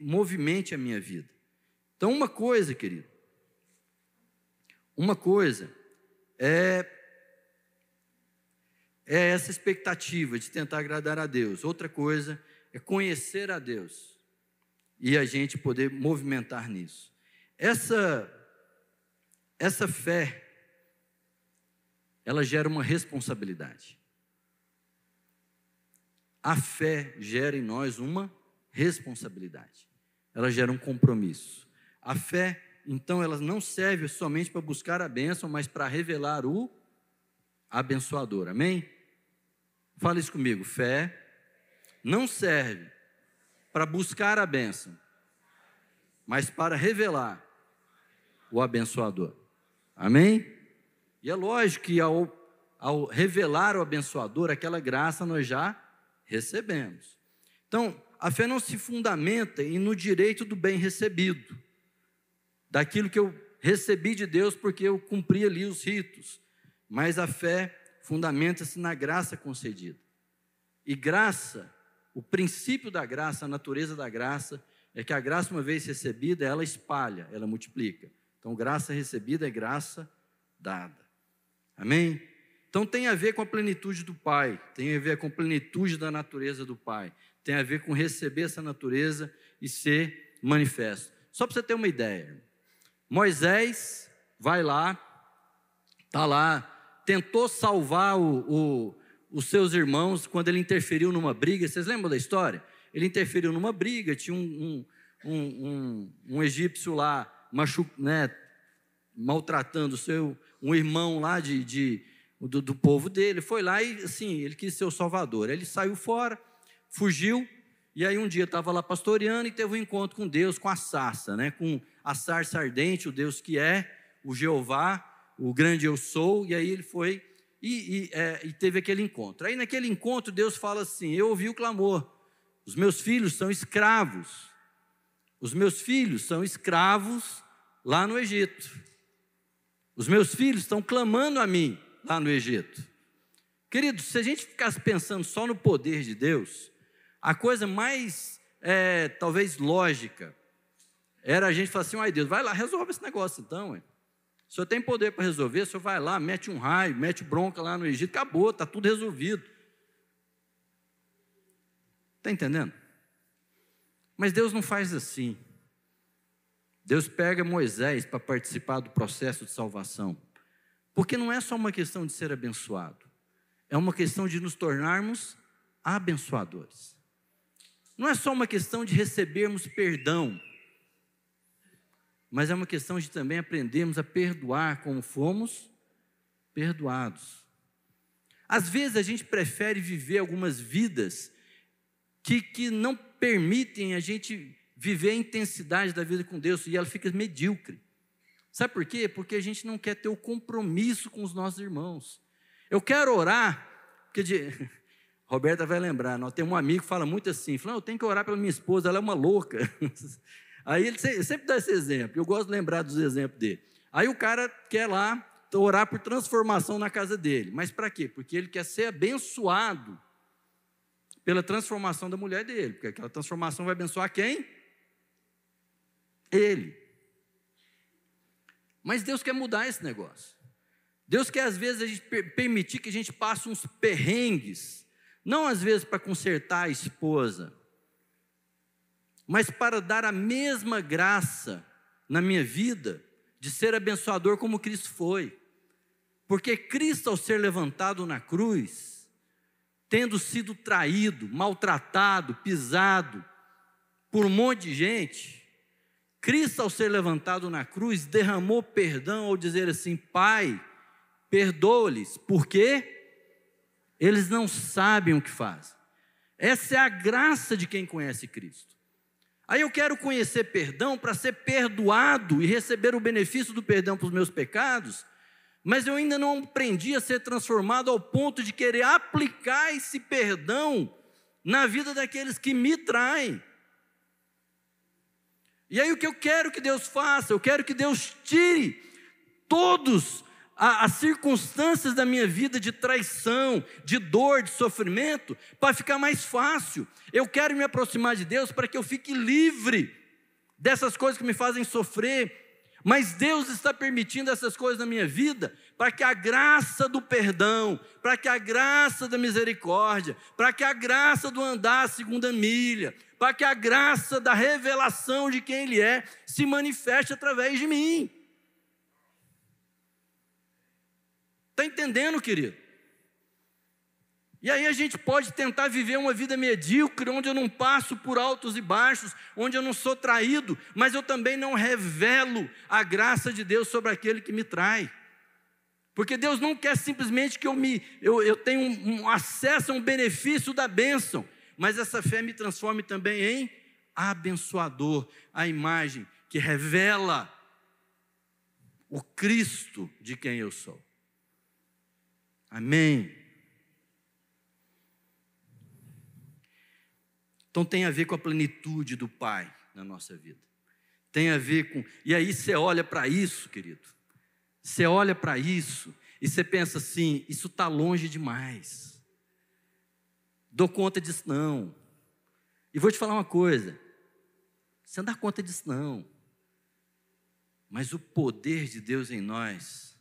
movimente a minha vida. Então, uma coisa, querido, uma coisa é, é essa expectativa de tentar agradar a Deus, outra coisa é conhecer a Deus e a gente poder movimentar nisso. Essa, essa fé, ela gera uma responsabilidade. A fé gera em nós uma responsabilidade. Ela gera um compromisso. A fé, então, ela não serve somente para buscar a bênção, mas para revelar o abençoador. Amém? Fala isso comigo. Fé não serve para buscar a bênção, mas para revelar o abençoador. Amém? E é lógico que ao, ao revelar o abençoador, aquela graça nós já recebemos. Então, a fé não se fundamenta em no direito do bem recebido, daquilo que eu recebi de Deus porque eu cumpri ali os ritos, mas a fé fundamenta-se na graça concedida. E graça o princípio da graça, a natureza da graça, é que a graça, uma vez recebida, ela espalha, ela multiplica. Então, graça recebida é graça dada. Amém? Então, tem a ver com a plenitude do Pai, tem a ver com a plenitude da natureza do Pai, tem a ver com receber essa natureza e ser manifesto. Só para você ter uma ideia, Moisés vai lá, está lá, tentou salvar o, o os seus irmãos quando ele interferiu numa briga. Vocês lembram da história? Ele interferiu numa briga, tinha um, um, um, um egípcio lá machu, né, maltratando seu, um irmão lá de, de do, do, povo dele. Foi lá e assim, ele quis ser o salvador. Ele saiu fora, fugiu, e aí um dia estava lá pastoreando e teve um encontro com Deus, com a sarça, né, com a sarça ardente, o Deus que é, o Jeová, o grande eu sou, e aí ele foi e, e, é, e teve aquele encontro. Aí naquele encontro Deus fala assim: Eu ouvi o clamor, os meus filhos são escravos, os meus filhos são escravos lá no Egito. Os meus filhos estão clamando a mim lá no Egito. Queridos, se a gente ficasse pensando só no poder de Deus, a coisa mais, é, talvez, lógica era a gente falar assim: ai Deus, vai lá, resolve esse negócio então. Ué. O senhor tem poder para resolver, o senhor vai lá, mete um raio, mete bronca lá no Egito, acabou, está tudo resolvido. Está entendendo? Mas Deus não faz assim. Deus pega Moisés para participar do processo de salvação. Porque não é só uma questão de ser abençoado, é uma questão de nos tornarmos abençoadores. Não é só uma questão de recebermos perdão, mas é uma questão de também aprendermos a perdoar como fomos perdoados. Às vezes a gente prefere viver algumas vidas que, que não permitem a gente viver a intensidade da vida com Deus e ela fica medíocre. Sabe por quê? Porque a gente não quer ter o compromisso com os nossos irmãos. Eu quero orar, porque de... Roberta vai lembrar, nós temos um amigo que fala muito assim, fala, eu tenho que orar pela minha esposa, ela é uma louca. Aí ele sempre dá esse exemplo, eu gosto de lembrar dos exemplos dele. Aí o cara quer lá orar por transformação na casa dele, mas para quê? Porque ele quer ser abençoado pela transformação da mulher dele, porque aquela transformação vai abençoar quem? Ele. Mas Deus quer mudar esse negócio. Deus quer às vezes a gente permitir que a gente passe uns perrengues, não às vezes para consertar a esposa, mas para dar a mesma graça na minha vida de ser abençoador como Cristo foi. Porque Cristo, ao ser levantado na cruz, tendo sido traído, maltratado, pisado por um monte de gente, Cristo, ao ser levantado na cruz, derramou perdão ao dizer assim: Pai, perdoa-lhes, porque eles não sabem o que fazem. Essa é a graça de quem conhece Cristo. Aí eu quero conhecer perdão para ser perdoado e receber o benefício do perdão para os meus pecados, mas eu ainda não aprendi a ser transformado ao ponto de querer aplicar esse perdão na vida daqueles que me traem. E aí o que eu quero que Deus faça? Eu quero que Deus tire todos as circunstâncias da minha vida de traição, de dor, de sofrimento, para ficar mais fácil. Eu quero me aproximar de Deus para que eu fique livre dessas coisas que me fazem sofrer. Mas Deus está permitindo essas coisas na minha vida para que a graça do perdão, para que a graça da misericórdia, para que a graça do andar a segunda milha, para que a graça da revelação de quem Ele é se manifeste através de mim. Está entendendo, querido? E aí a gente pode tentar viver uma vida medíocre, onde eu não passo por altos e baixos, onde eu não sou traído, mas eu também não revelo a graça de Deus sobre aquele que me trai. Porque Deus não quer simplesmente que eu, me, eu, eu tenha um, um acesso a um benefício da bênção, mas essa fé me transforme também em abençoador, a imagem que revela o Cristo de quem eu sou. Amém. Então tem a ver com a plenitude do Pai na nossa vida. Tem a ver com. E aí você olha para isso, querido. Você olha para isso e você pensa assim: isso está longe demais. Dou conta disso não. E vou te falar uma coisa: você não dá conta disso não. Mas o poder de Deus em nós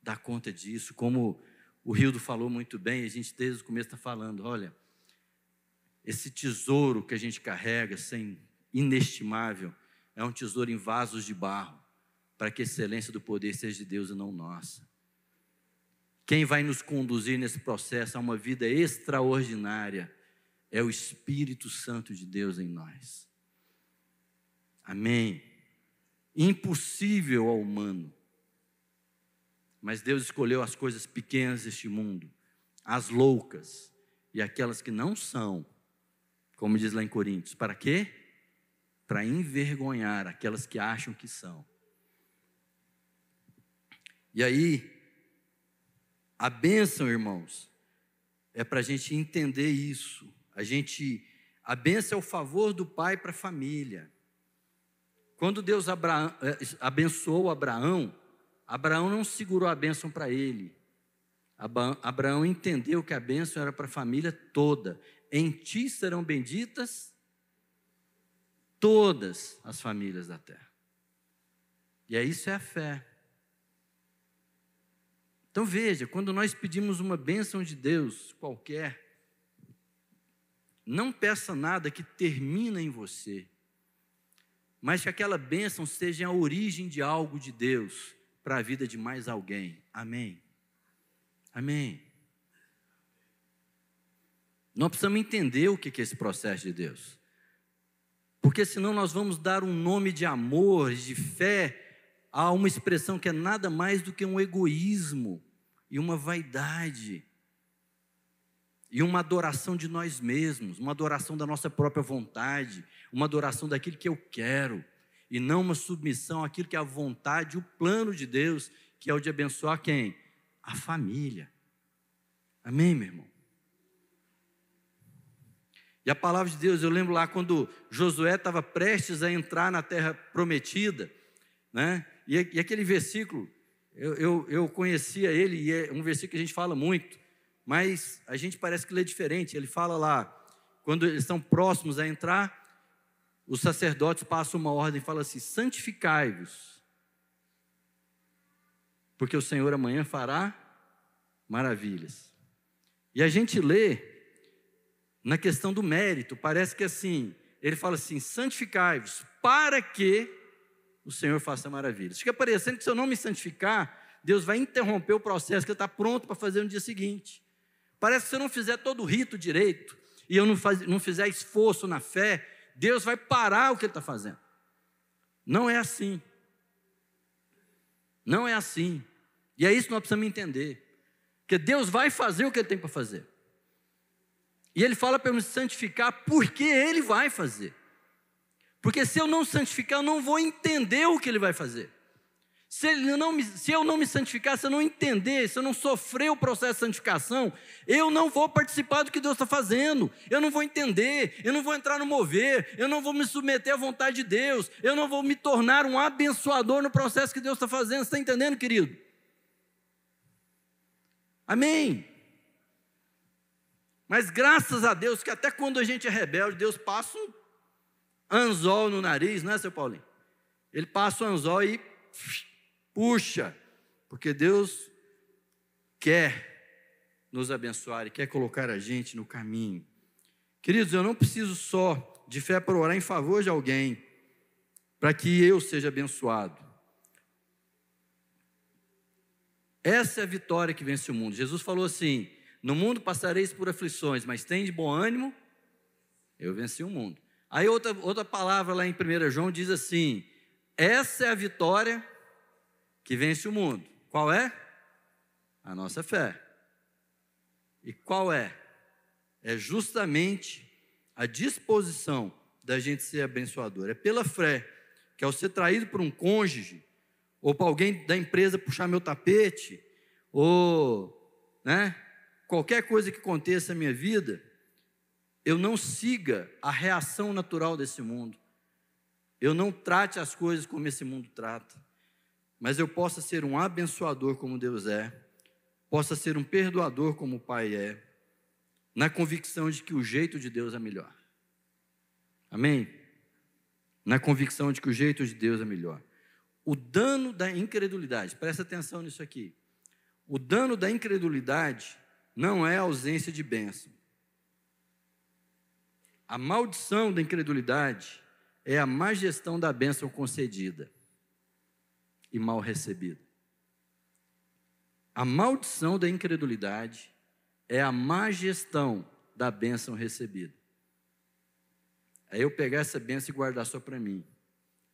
dá conta disso, como o Rildo falou muito bem, a gente desde o começo está falando, olha, esse tesouro que a gente carrega, sem inestimável, é um tesouro em vasos de barro, para que a excelência do poder seja de Deus e não nossa. Quem vai nos conduzir nesse processo a uma vida extraordinária é o Espírito Santo de Deus em nós. Amém. Impossível ao humano mas Deus escolheu as coisas pequenas deste mundo, as loucas e aquelas que não são, como diz lá em Coríntios, para quê? Para envergonhar aquelas que acham que são. E aí, a bênção, irmãos, é para a gente entender isso. A gente, a bênção é o favor do pai para a família. Quando Deus Abraão, eh, abençoou Abraão, Abraão não segurou a bênção para ele. Abraão entendeu que a bênção era para a família toda. Em ti serão benditas todas as famílias da terra. E é isso é a fé. Então veja, quando nós pedimos uma bênção de Deus qualquer, não peça nada que termina em você, mas que aquela bênção seja a origem de algo de Deus para a vida de mais alguém. Amém. Amém. Nós precisamos entender o que é esse processo de Deus. Porque senão nós vamos dar um nome de amor, de fé, a uma expressão que é nada mais do que um egoísmo e uma vaidade. E uma adoração de nós mesmos, uma adoração da nossa própria vontade, uma adoração daquilo que eu quero e não uma submissão àquilo que é a vontade, o plano de Deus, que é o de abençoar quem? A família. Amém, meu irmão? E a palavra de Deus, eu lembro lá quando Josué estava prestes a entrar na terra prometida, né? E, e aquele versículo, eu, eu, eu, conhecia ele, e é um versículo que a gente fala muito, mas a gente parece que lê diferente. Ele fala lá, quando eles estão próximos a entrar, os sacerdotes passam uma ordem e falam assim: santificai-vos, porque o Senhor amanhã fará maravilhas. E a gente lê na questão do mérito, parece que assim, ele fala assim: santificai-vos, para que o Senhor faça maravilhas. Fica parecendo que se eu não me santificar, Deus vai interromper o processo que está pronto para fazer no dia seguinte. Parece que se eu não fizer todo o rito direito, e eu não, faz, não fizer esforço na fé, Deus vai parar o que Ele está fazendo. Não é assim. Não é assim. E é isso que nós precisamos entender. Que Deus vai fazer o que Ele tem para fazer. E Ele fala para eu me santificar porque Ele vai fazer. Porque se eu não santificar, eu não vou entender o que Ele vai fazer. Se, ele não me, se eu não me santificar, se eu não entender, se eu não sofrer o processo de santificação, eu não vou participar do que Deus está fazendo, eu não vou entender, eu não vou entrar no mover, eu não vou me submeter à vontade de Deus, eu não vou me tornar um abençoador no processo que Deus está fazendo. Você está entendendo, querido? Amém. Mas graças a Deus que até quando a gente é rebelde, Deus passa um anzol no nariz, não é, seu Paulinho? Ele passa o anzol e puxa, porque Deus quer nos abençoar e quer colocar a gente no caminho. Queridos, eu não preciso só de fé para orar em favor de alguém, para que eu seja abençoado. Essa é a vitória que vence o mundo. Jesus falou assim: No mundo passareis por aflições, mas tem de bom ânimo, eu venci o mundo. Aí outra, outra palavra lá em 1 João diz assim: Essa é a vitória que vence o mundo. Qual é? A nossa fé. E qual é? É justamente a disposição da gente ser abençoador. É pela fé que ao ser traído por um cônjuge, ou para alguém da empresa puxar meu tapete, ou né, qualquer coisa que aconteça na minha vida, eu não siga a reação natural desse mundo. Eu não trate as coisas como esse mundo trata. Mas eu possa ser um abençoador como Deus é possa ser um perdoador como o Pai é, na convicção de que o jeito de Deus é melhor. Amém? Na convicção de que o jeito de Deus é melhor. O dano da incredulidade, presta atenção nisso aqui. O dano da incredulidade não é ausência de bênção. A maldição da incredulidade é a má gestão da bênção concedida e mal recebida. A maldição da incredulidade é a má gestão da bênção recebida. É eu pegar essa bênção e guardar só para mim,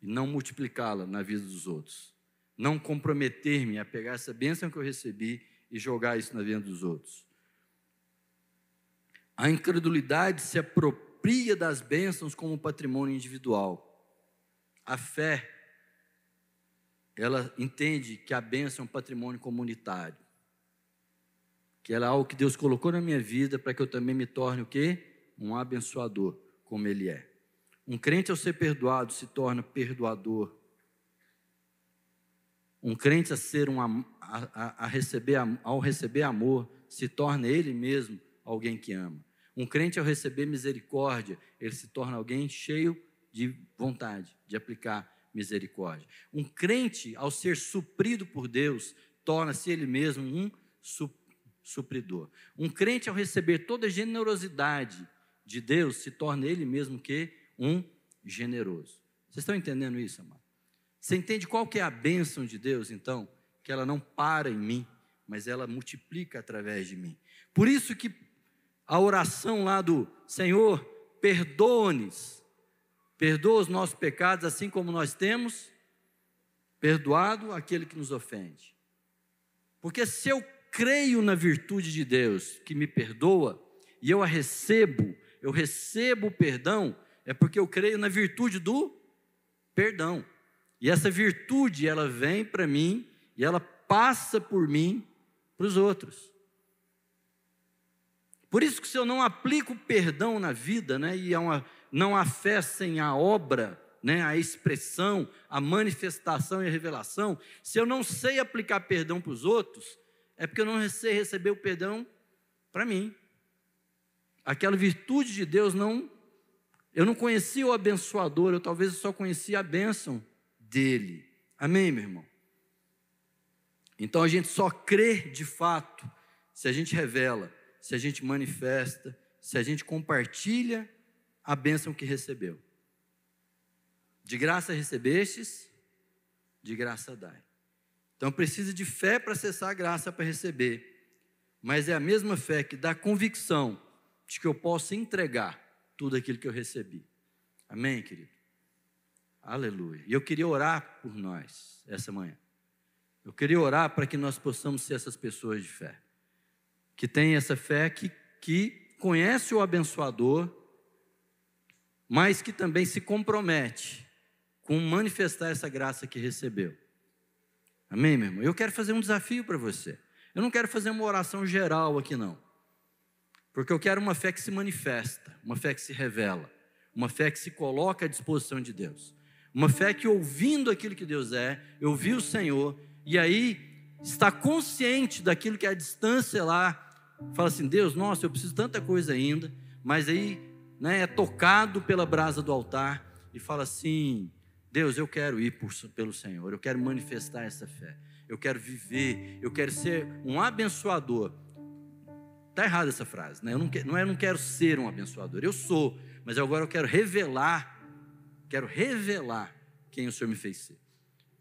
e não multiplicá-la na vida dos outros. Não comprometer-me a pegar essa bênção que eu recebi e jogar isso na vida dos outros. A incredulidade se apropria das bênçãos como patrimônio individual. A fé ela entende que a bênção é um patrimônio comunitário. Que ela é algo que Deus colocou na minha vida para que eu também me torne o quê? Um abençoador, como ele é. Um crente ao ser perdoado se torna perdoador. Um crente a ser um a, a, receber ao receber amor se torna ele mesmo alguém que ama. Um crente ao receber misericórdia, ele se torna alguém cheio de vontade de aplicar misericórdia. Um crente, ao ser suprido por Deus, torna-se ele mesmo um supridor. Um crente, ao receber toda a generosidade de Deus, se torna ele mesmo que um generoso. Vocês estão entendendo isso, amado? Você entende qual que é a bênção de Deus, então? Que ela não para em mim, mas ela multiplica através de mim. Por isso que a oração lá do Senhor, perdoa-nos Perdoa os nossos pecados, assim como nós temos perdoado aquele que nos ofende. Porque se eu creio na virtude de Deus que me perdoa, e eu a recebo, eu recebo o perdão, é porque eu creio na virtude do perdão. E essa virtude, ela vem para mim e ela passa por mim para os outros. Por isso que se eu não aplico perdão na vida, né, e uma não há fé sem a obra, né, a expressão, a manifestação e a revelação, se eu não sei aplicar perdão para os outros, é porque eu não sei receber o perdão para mim. Aquela virtude de Deus não. Eu não conhecia o abençoador, eu talvez só conhecia a bênção dele. Amém, meu irmão? Então a gente só crê de fato se a gente revela, se a gente manifesta, se a gente compartilha a bênção que recebeu. De graça recebestes, de graça dai. Então precisa de fé para acessar a graça para receber. Mas é a mesma fé que dá convicção de que eu posso entregar tudo aquilo que eu recebi. Amém, querido? Aleluia. E eu queria orar por nós essa manhã. Eu queria orar para que nós possamos ser essas pessoas de fé. Que tem essa fé que, que conhece o abençoador mas que também se compromete com manifestar essa graça que recebeu. Amém, meu irmão? Eu quero fazer um desafio para você. Eu não quero fazer uma oração geral aqui, não. Porque eu quero uma fé que se manifesta, uma fé que se revela, uma fé que se coloca à disposição de Deus. Uma fé que, ouvindo aquilo que Deus é, eu vi o Senhor, e aí está consciente daquilo que é a distância lá, fala assim: Deus, nossa, eu preciso tanta coisa ainda, mas aí né, é tocado pela brasa do altar e fala assim: Deus, eu quero ir por, pelo Senhor, eu quero manifestar essa fé, eu quero viver, eu quero ser um abençoador. Está errada essa frase, né? Eu não, não é eu não quero ser um abençoador, eu sou, mas agora eu quero revelar, quero revelar quem o Senhor me fez ser.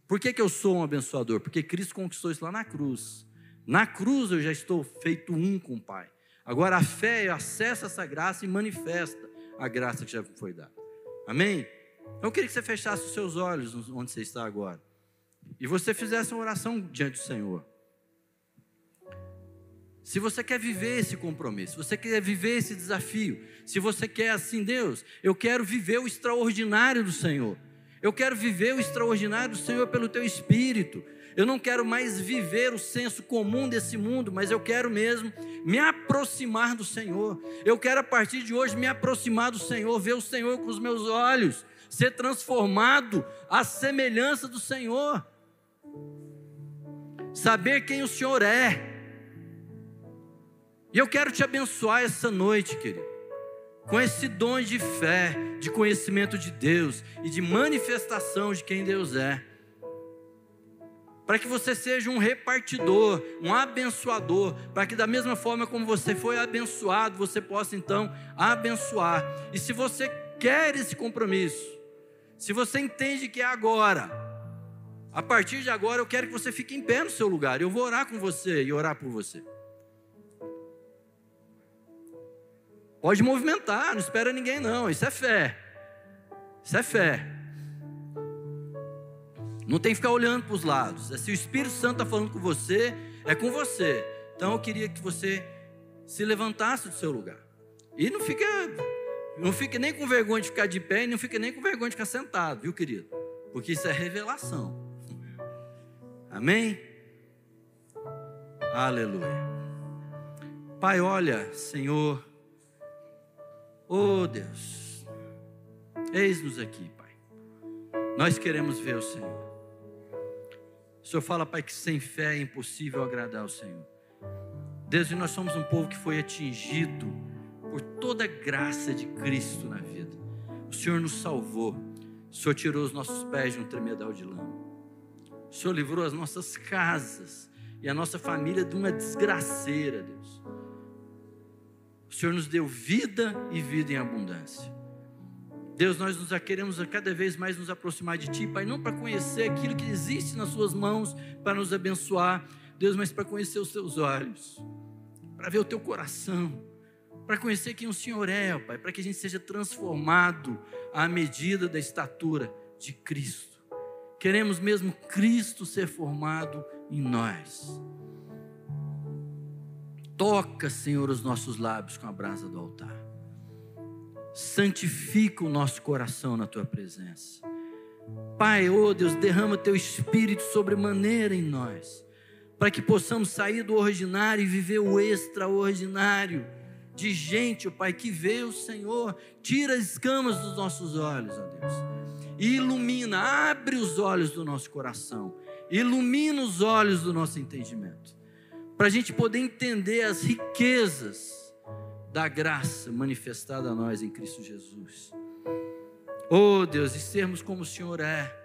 Por que, que eu sou um abençoador? Porque Cristo conquistou isso lá na cruz. Na cruz eu já estou feito um com o Pai. Agora a fé acessa essa graça e manifesta a graça que já foi dada. Amém? Eu queria que você fechasse os seus olhos onde você está agora. E você fizesse uma oração diante do Senhor. Se você quer viver esse compromisso, se você quer viver esse desafio, se você quer assim, Deus, eu quero viver o extraordinário do Senhor. Eu quero viver o extraordinário do Senhor pelo teu espírito. Eu não quero mais viver o senso comum desse mundo, mas eu quero mesmo me aproximar do Senhor. Eu quero a partir de hoje me aproximar do Senhor, ver o Senhor com os meus olhos, ser transformado à semelhança do Senhor. Saber quem o Senhor é. E eu quero te abençoar essa noite, querido com esse dom de fé, de conhecimento de Deus e de manifestação de quem Deus é. Para que você seja um repartidor, um abençoador, para que da mesma forma como você foi abençoado, você possa então abençoar. E se você quer esse compromisso, se você entende que é agora, a partir de agora eu quero que você fique em pé no seu lugar. Eu vou orar com você e orar por você. Pode movimentar, não espera ninguém não. Isso é fé. Isso é fé. Não tem que ficar olhando para os lados. É se o Espírito Santo está falando com você, é com você. Então eu queria que você se levantasse do seu lugar. E não fique, não fique nem com vergonha de ficar de pé e não fique nem com vergonha de ficar sentado, viu, querido? Porque isso é revelação. Amém? Aleluia. Pai, olha, Senhor, Oh Deus, eis-nos aqui, Pai. Nós queremos ver o Senhor. O Senhor fala, Pai, que sem fé é impossível agradar ao Senhor. Deus, nós somos um povo que foi atingido por toda a graça de Cristo na vida. O Senhor nos salvou. O Senhor tirou os nossos pés de um tremedal de lama. O Senhor livrou as nossas casas e a nossa família de uma desgraceira, Deus. O Senhor nos deu vida e vida em abundância. Deus, nós nos queremos cada vez mais nos aproximar de Ti, Pai, não para conhecer aquilo que existe nas Suas mãos para nos abençoar, Deus, mas para conhecer os Teus olhos, para ver o Teu coração, para conhecer quem o Senhor é, Pai, para que a gente seja transformado à medida da estatura de Cristo. Queremos mesmo Cristo ser formado em nós. Toca, Senhor, os nossos lábios com a brasa do altar. Santifica o nosso coração na tua presença. Pai, oh Deus, derrama teu espírito sobremaneira em nós, para que possamos sair do ordinário e viver o extraordinário de gente, oh Pai, que vê o Senhor, tira as escamas dos nossos olhos, ó oh Deus, e ilumina, abre os olhos do nosso coração, ilumina os olhos do nosso entendimento para a gente poder entender as riquezas da graça manifestada a nós em Cristo Jesus. Oh Deus, e sermos como o Senhor é.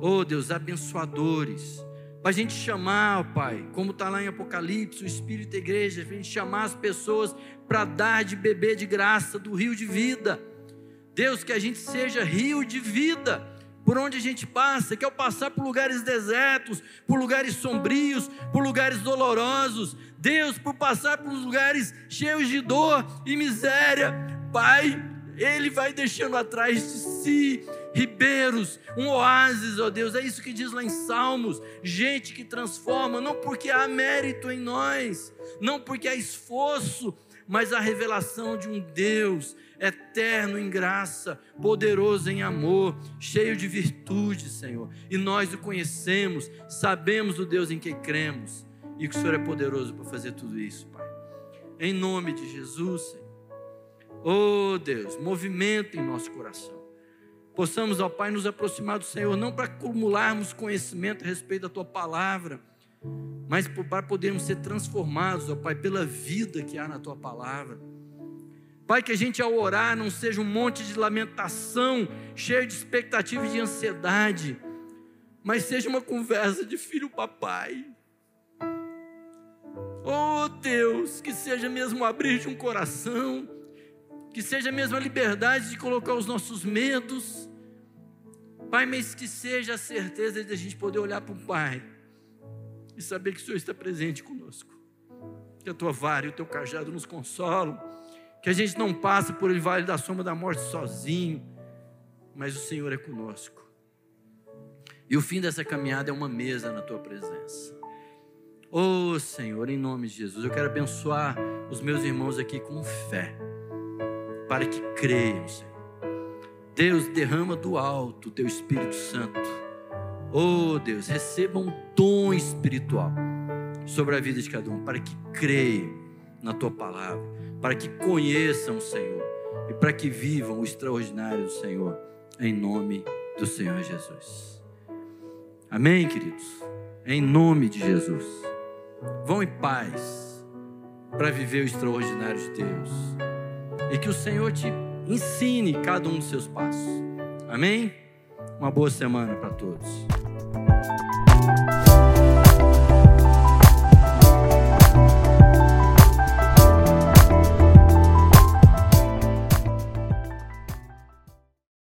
Oh Deus, abençoadores. Para a gente chamar, oh, Pai, como está lá em Apocalipse, o Espírito da igreja, para a gente chamar as pessoas para dar de beber de graça do rio de vida. Deus, que a gente seja rio de vida por onde a gente passa, que ao passar por lugares desertos, por lugares sombrios, por lugares dolorosos, Deus, por passar por lugares cheios de dor e miséria, Pai, Ele vai deixando atrás de si ribeiros, um oásis, ó Deus, é isso que diz lá em Salmos, gente que transforma, não porque há mérito em nós, não porque há esforço, mas a revelação de um Deus eterno em graça, poderoso em amor, cheio de virtude, Senhor. E nós o conhecemos, sabemos o Deus em quem cremos e que o Senhor é poderoso para fazer tudo isso, Pai. Em nome de Jesus, Senhor. Oh Deus, movimento em nosso coração. Possamos, ó Pai, nos aproximar do Senhor, não para acumularmos conhecimento a respeito da Tua palavra, mas para podermos ser transformados, ó Pai, pela vida que há na tua palavra. Pai, que a gente ao orar não seja um monte de lamentação, cheio de expectativa e de ansiedade, mas seja uma conversa de filho papai. Oh Deus, que seja mesmo abrir de um coração, que seja mesmo a liberdade de colocar os nossos medos, Pai, mas que seja a certeza de a gente poder olhar para o Pai e saber que o Senhor está presente conosco, que a tua vara e o teu cajado nos consolam que a gente não passa por ele vale da sombra da morte sozinho, mas o Senhor é conosco. E o fim dessa caminhada é uma mesa na tua presença. Oh Senhor, em nome de Jesus, eu quero abençoar os meus irmãos aqui com fé, para que creiam, Senhor. Deus, derrama do alto o teu Espírito Santo. Oh Deus, receba um dom espiritual sobre a vida de cada um, para que creiam na tua palavra para que conheçam o Senhor e para que vivam o extraordinário do Senhor, em nome do Senhor Jesus. Amém, queridos? Em nome de Jesus. Vão em paz para viver o extraordinário de Deus e que o Senhor te ensine cada um dos seus passos. Amém? Uma boa semana para todos.